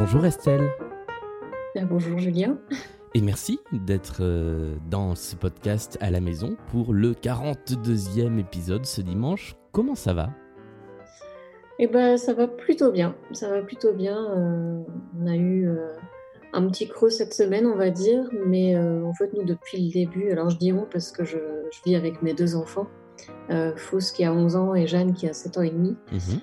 Bonjour Estelle. Euh, bonjour Julien. Et merci d'être euh, dans ce podcast à la maison pour le 42e épisode ce dimanche. Comment ça va? Eh ben, ça va plutôt bien. Ça va plutôt bien. Euh, on a eu un petit creux cette semaine, on va dire, mais en fait, nous, depuis le début, alors je dis on parce que je, vis avec mes deux enfants, Fausse qui a 11 ans et Jeanne qui a 7 ans et demi. Mhm.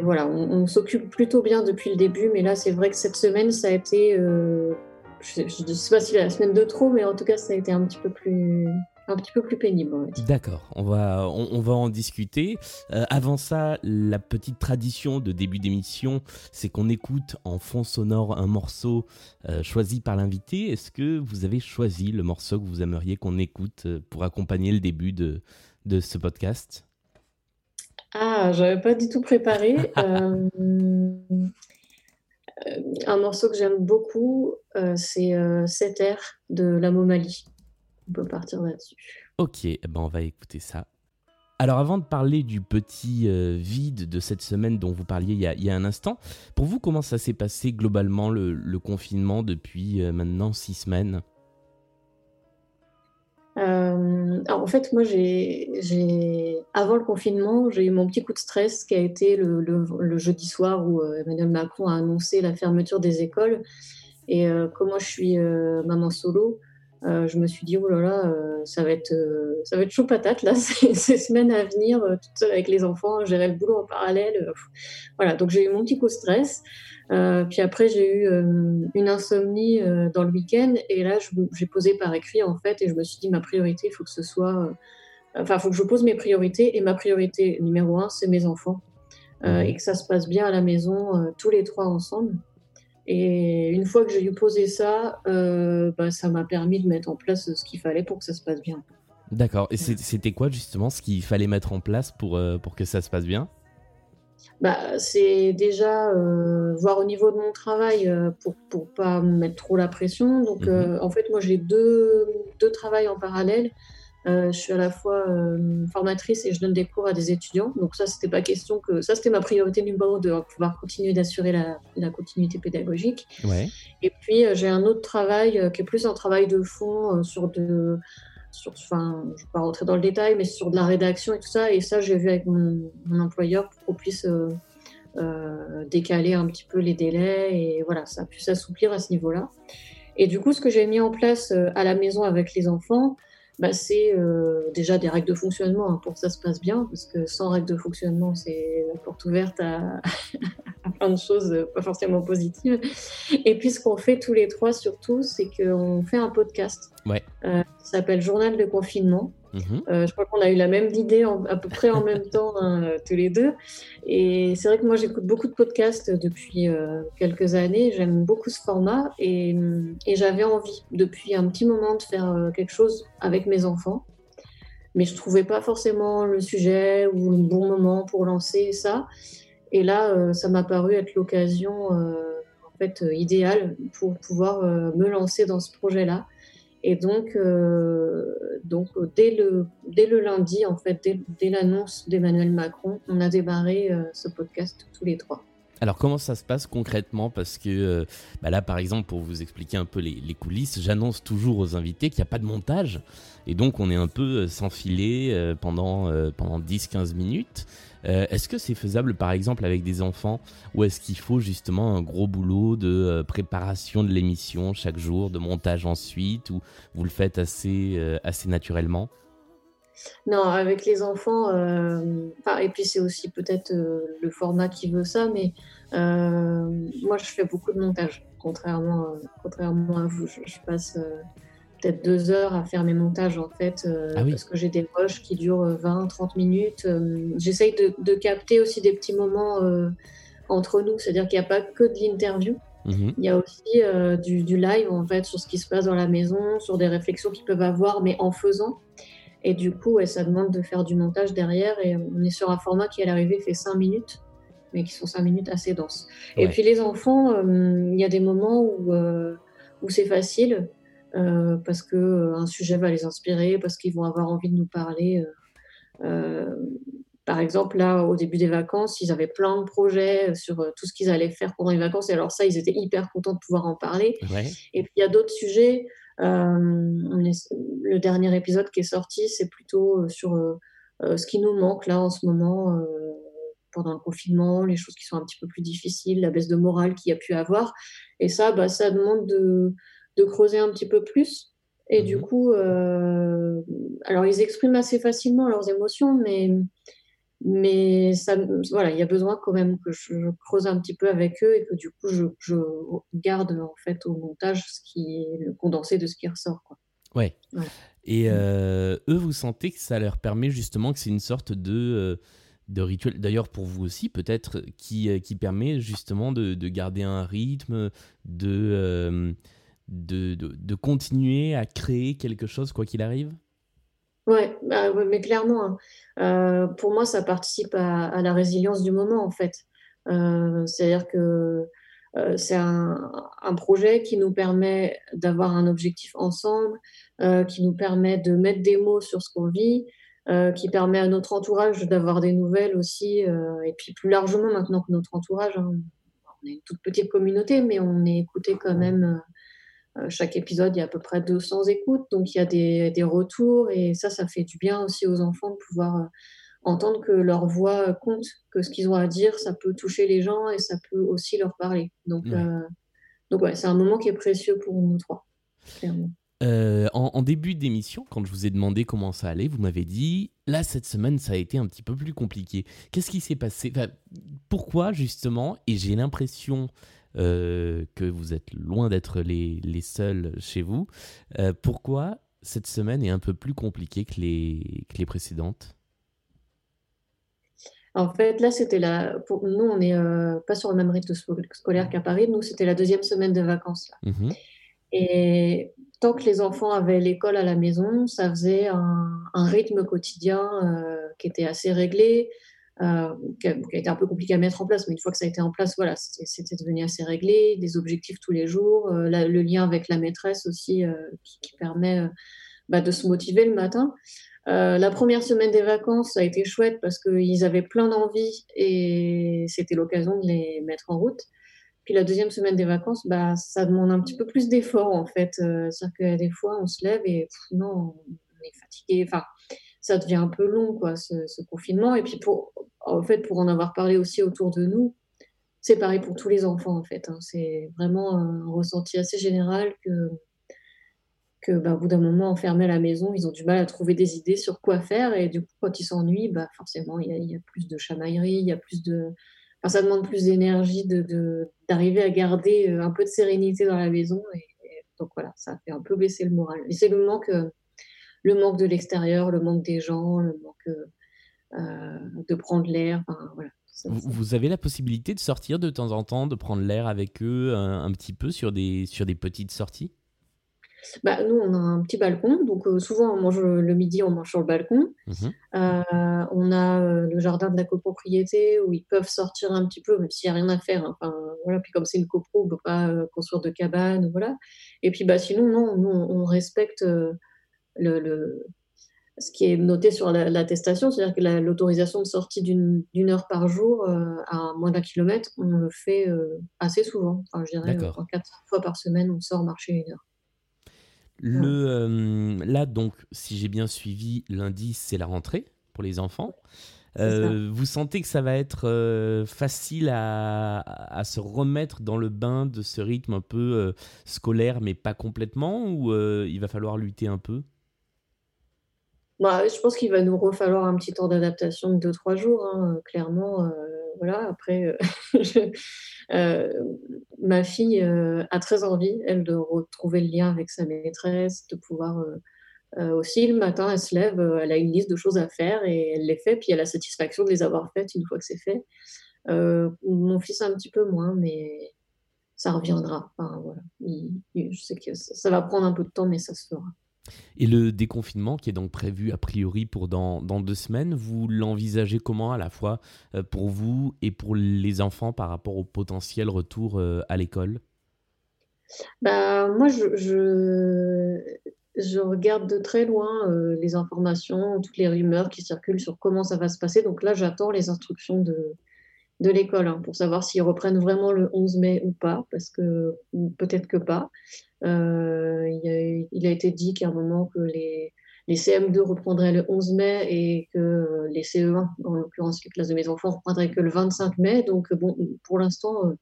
Voilà, on, s'occupe plutôt bien depuis le début, mais là, c'est vrai que cette semaine, ça a été, euh, je ne sais, pas si la semaine de trop, mais en tout cas, ça a été un petit peu plus, un petit peu plus pénible. D'accord, on va, on, va en discuter. Euh, avant ça, la petite tradition de début d'émission, c'est qu'on écoute en fond sonore un morceau euh, choisi par l'invité. Est-ce que vous avez choisi le morceau que vous aimeriez qu'on écoute pour accompagner le début de ce podcast? Ah, j'avais pas du tout préparé. Euh, un morceau que j'aime beaucoup, euh, c'est euh, Cet air de la Momali. On peut partir là-dessus. Ok, eh ben on va écouter ça. Alors avant de parler du petit vide de cette semaine dont vous parliez il y, a, un instant, pour vous, comment ça s'est passé globalement le confinement depuis maintenant six semaines? Euh, en fait, moi, j'ai, avant le confinement, j'ai eu mon petit coup de stress qui a été le, jeudi soir où euh, Emmanuel Macron a annoncé la fermeture des écoles. Et euh, comme moi, je suis maman solo, je me suis dit, oh là là, ça, va être, ça va être chaud patate, là, ces, ces semaines à venir, toute seule avec les enfants, gérer le boulot en parallèle. voilà, donc j'ai eu mon petit coup de stress. Euh, puis après, j'ai eu euh, une insomnie euh, dans le week-end et là, j'ai posé par écrit en fait et je me suis dit ma priorité, il faut que ce soit, enfin, il faut que je pose mes priorités et ma priorité numéro un, c'est mes enfants et que ça se passe bien à la maison tous les trois ensemble. Et une fois que j'ai eu posé ça, bah, ça m'a permis de mettre en place ce qu'il fallait pour que ça se passe bien. D'accord. Et c'était quoi justement ce qu'il fallait mettre en place pour, pour que ça se passe bien? Bah, c'est déjà euh, voir au niveau de mon travail euh, pour pour pas me mettre trop la pression. Donc, mhm. euh, en fait, moi, j'ai deux, deux travails en parallèle. Je suis à la fois formatrice et je donne des cours à des étudiants. Donc, ça, c'était pas question que. Ça, c'était ma priorité numéro de pouvoir continuer d'assurer la, la, continuité pédagogique. Ouais. Et puis, j'ai un autre travail qui est plus un travail de fond sur de sur, enfin, je ne vais pas rentrer dans le détail, mais sur de la rédaction et tout ça. Et ça, j'ai vu avec mon, employeur pour qu'on puisse euh, euh, décaler un petit peu les délais. Et voilà, ça a pu s'assouplir à ce niveau-là. Et du coup, ce que j'ai mis en place euh, à la maison avec les enfants, bah, c'est déjà des règles de fonctionnement hein, pour que ça se passe bien, parce que sans règles de fonctionnement, c'est la porte ouverte à, plein de choses pas forcément positives. Et puis, ce qu'on fait tous les trois, surtout, c'est qu'on fait un podcast. Ouais s'appelle Journal de confinement. Mhm. Euh, je crois qu'on a eu la même idée à peu près en même temps hein, euh, tous les deux. Et c'est vrai que moi j'écoute beaucoup de podcasts depuis euh, quelques années. J'aime beaucoup ce format et, et j'avais envie depuis un petit moment de faire quelque chose avec mes enfants. Mais je trouvais pas forcément le sujet ou le bon moment pour lancer ça. Et là, ça m'a paru être l'occasion en fait idéale pour pouvoir me lancer dans ce projet-là. Et donc, euh, donc dès, le, dès le lundi, en fait, dès, l'annonce d'Emmanuel Macron, on a démarré euh, ce podcast tous les trois. Alors comment ça se passe concrètement? Parce que euh, bah là, par exemple, pour vous expliquer un peu les, coulisses, j'annonce toujours aux invités qu'il n'y a pas de montage. Et donc on est un peu sans filet pendant, pendant 10-15 minutes. Euh, est-ce que c'est faisable par exemple avec des enfants? Ou est-ce qu'il faut justement un gros boulot de euh, préparation de l'émission chaque jour, de montage ensuite? Ou vous le faites euh, assez naturellement? Non, avec les enfants, et puis c'est aussi peut-être le format qui veut ça, mais moi je fais beaucoup de montage, contrairement, contrairement à vous. je passe peut-être deux heures à faire mes montages en fait, euh, ah parce que j'ai des rushs qui durent 20-30 euh, minutes. Euh, j'essaye de, capter aussi des petits moments entre nous, c'est-à-dire qu'il n'y a pas que de l'interview. Mhm. Il y a aussi du, live en fait sur ce qui se passe dans la maison, sur des réflexions qu'ils peuvent avoir, mais en faisant. Et du coup, ça demande de faire du montage derrière. Et on est sur un format qui à l'arrivée fait 5 minutes, mais qui sont 5 minutes assez denses. Et puis les enfants, il y a des moments où, où c'est facile. Euh, parce que euh, sujet va les inspirer, parce qu'ils vont avoir envie de nous parler. Euh, par exemple, là, au début des vacances, ils avaient plein de projets sur tout ce qu'ils allaient faire pendant les vacances. Et alors ça, ils étaient hyper contents de pouvoir en parler. Et puis, il y a d'autres sujets. Le dernier épisode qui est sorti, c'est plutôt sur ce qui nous manque là en ce moment pendant le confinement, les choses qui sont un petit peu plus difficiles, la baisse de morale qu'il y a pu avoir. Et ça, bah, ça demande de, de creuser un petit peu plus. Et du mhm. coup, euh, alors ils expriment assez facilement leurs émotions, mais, mais ça, voilà, il y a besoin quand même que je, creuse un petit peu avec eux et que du coup, je, je, garde en fait au montage ce qui est le condensé de ce qui ressort. Quoi. Ouais. Et euh, eux, vous sentez que ça leur permet justement que c'est une sorte de euh, de rituel, d'ailleurs pour vous aussi peut-être, qui, qui permet justement de, de, garder un rythme, de, de, de, continuer à créer quelque chose quoi qu'il arrive? Ouais, bah, mais clairement, hein. euh, pour moi, ça participe à, la résilience du moment, en fait. Euh, c'est-à-dire que euh, c'est un, un, projet qui nous permet d'avoir un objectif ensemble, qui nous permet de mettre des mots sur ce qu'on vit, qui permet à notre entourage d'avoir des nouvelles aussi, et puis plus largement maintenant que notre entourage, hein, on est une toute petite communauté, mais on est écouté quand même chaque épisode, il y a à peu près 200 écoutes, donc il y a des, retours et ça, ça fait du bien aussi aux enfants de pouvoir euh, entendre que leur voix compte, que ce qu'ils ont à dire, ça peut toucher les gens et ça peut aussi leur parler. Donc, euh, donc ouais, c'est un moment qui est précieux pour nous trois, en, début d'émission, quand je vous ai demandé comment ça allait, vous m'avez dit là cette semaine ça a été un petit peu plus compliqué. Qu'est-ce qui s'est passé? Pourquoi justement? Et j'ai l'impression euh, que vous êtes loin d'être les, les, seuls chez vous. Euh, pourquoi cette semaine est un peu plus compliquée que les, que les précédentes? En fait, là, c'était la. Pour nous, on n'est euh, pas sur le même rythme scolaire qu'à Paris. Nous, c'était la deuxième semaine de vacances. Mmh Et tant que les enfants avaient l'école à la maison, ça faisait un, un rythme quotidien qui était assez réglé. Euh, qui, a, été un peu compliqué à mettre en place, mais une fois que ça a été en place, voilà, c'était devenu assez réglé, des objectifs tous les jours, euh, le lien avec la maîtresse aussi euh, qui, permet bah, de se motiver le matin. la première semaine des vacances a été chouette parce qu'ils avaient plein d'envie et c'était l'occasion de les mettre en route. Puis la deuxième semaine des vacances, bah, ça demande un petit peu plus d'efforts en fait. C'est-à-dire que des fois, on se lève et non, on est fatigué. Enfin, ça devient un peu long, quoi, ce, confinement. Et puis, pour, en fait, pour en avoir parlé aussi autour de nous, c'est pareil pour tous les enfants, en fait. Hein. C'est vraiment un ressenti assez général que, que bah, au bout d'un moment, enfermés à la maison, ils ont du mal à trouver des idées sur quoi faire. Et du coup, quand ils s'ennuient, bah, forcément, il y, a plus de chamaillerie, il y a plus de... Ça demande plus d'énergie de, d'arriver à garder euh, un peu de sérénité dans la maison. Et, donc voilà, ça fait un peu baisser le moral. Et c'est le manque... Euh, le manque de l'extérieur, le manque des gens, le manque euh, euh, de prendre l'air. vous, avez la possibilité de sortir de temps en temps, de prendre l'air avec eux un, petit peu sur des, sur des petites sorties? Bah, nous, on a un petit balcon, donc euh, souvent on mange le midi, on mange sur le balcon. Mmh on a le jardin de la copropriété où ils peuvent sortir un petit peu, même s'il n'y a rien à faire. Hein. Enfin, voilà. Puis comme c'est une copro, on ne peut pas construire de cabane, voilà. Et puis bah, sinon, non, nous, on respecte le, ce qui est noté sur l'attestation, c'est-à-dire que l'autorisation de sortie d'une heure par jour euh, à moins d'un kilomètre, on le fait euh, assez souvent. Enfin, je dirais euh, quatre fois par semaine, on sort marcher une heure. Le, là, donc, si j'ai bien suivi, lundi, c'est la rentrée pour les enfants. vous sentez que ça va être facile à, à, se remettre dans le bain de ce rythme un peu scolaire, mais pas complètement, ou il va falloir lutter un peu? Bah, je pense qu'il va nous refalloir un petit temps d'adaptation de 2-3 jours, hein, clairement. Euh, voilà, après, euh, euh, ma fille a très envie, elle, de retrouver le lien avec sa maîtresse, de pouvoir aussi, le matin, elle se lève, elle a une liste de choses à faire et elle les fait, puis elle a la satisfaction de les avoir faites une fois que c'est fait. mon fils un petit peu moins, mais ça reviendra. Enfin, voilà. je sais que ça va prendre un peu de temps, mais ça se fera. Et le déconfinement qui est donc prévu a priori pour dans, dans deux semaines, vous l'envisagez comment à la fois euh, pour vous et pour les enfants par rapport au potentiel retour euh, à l'école? Bah, Moi, je, je regarde de très loin euh, les informations, toutes les rumeurs qui circulent sur comment ça va se passer. Donc là, j'attends les instructions de, de l'école hein, pour savoir s'ils reprennent vraiment le 11 mai ou pas, parce que peut-être que pas. Euh, il, a, été dit qu'à un moment que les, les CM2 reprendraient le 11 mai et que les CE1, en l'occurrence les classes de mes enfants, reprendraient que le 25 mai. Donc bon, pour l'instant, euh,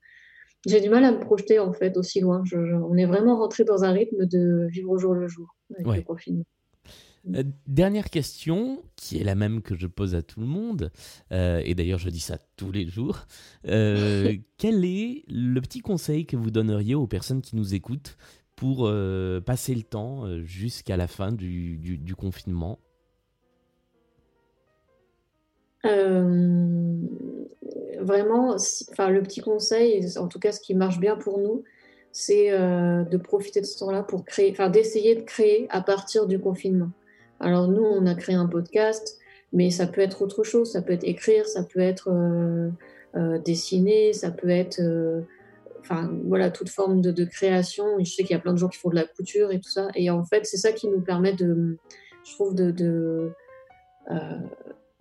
j'ai du mal à me projeter en fait aussi loin. on est vraiment rentré dans un rythme de vivre au jour le jour avec le confinement. Euh, dernière question, qui est la même que je pose à tout le monde, euh, et d'ailleurs je dis ça tous les jours. Euh, quel est le petit conseil que vous donneriez aux personnes qui nous écoutent pour passer le temps jusqu'à la fin du, du confinement? Vraiment, enfin, le petit conseil, en tout cas ce qui marche bien pour nous, c'est de profiter de ce temps-là pour créer, enfin d'essayer de créer à partir du confinement. Alors nous, on a créé un podcast, mais ça peut être autre chose. Ça peut être écrire, ça peut être euh, euh, dessiner, ça peut être, euh, enfin voilà, toute forme de, création. je sais qu'il y a plein de gens qui font de la couture et tout ça. Et en fait, c'est ça qui nous permet de, je trouve, de, de,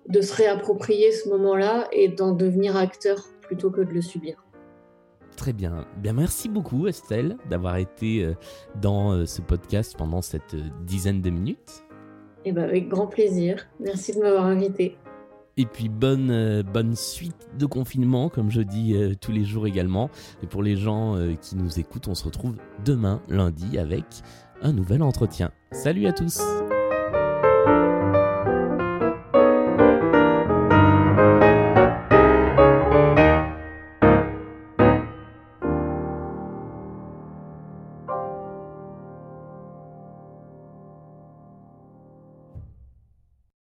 de se réapproprier ce moment-là et d'en devenir acteur plutôt que de le subir. Très bien. Bien, merci beaucoup Estelle d'avoir été dans ce podcast pendant cette dizaine de minutes. Eh ben, avec grand plaisir. Merci de m'avoir invité. Et puis bonne, euh, bonne suite de confinement, comme je dis euh, tous les jours également. Et pour les gens euh, qui nous écoutent, on se retrouve demain, lundi, avec un nouvel entretien. Salut à tous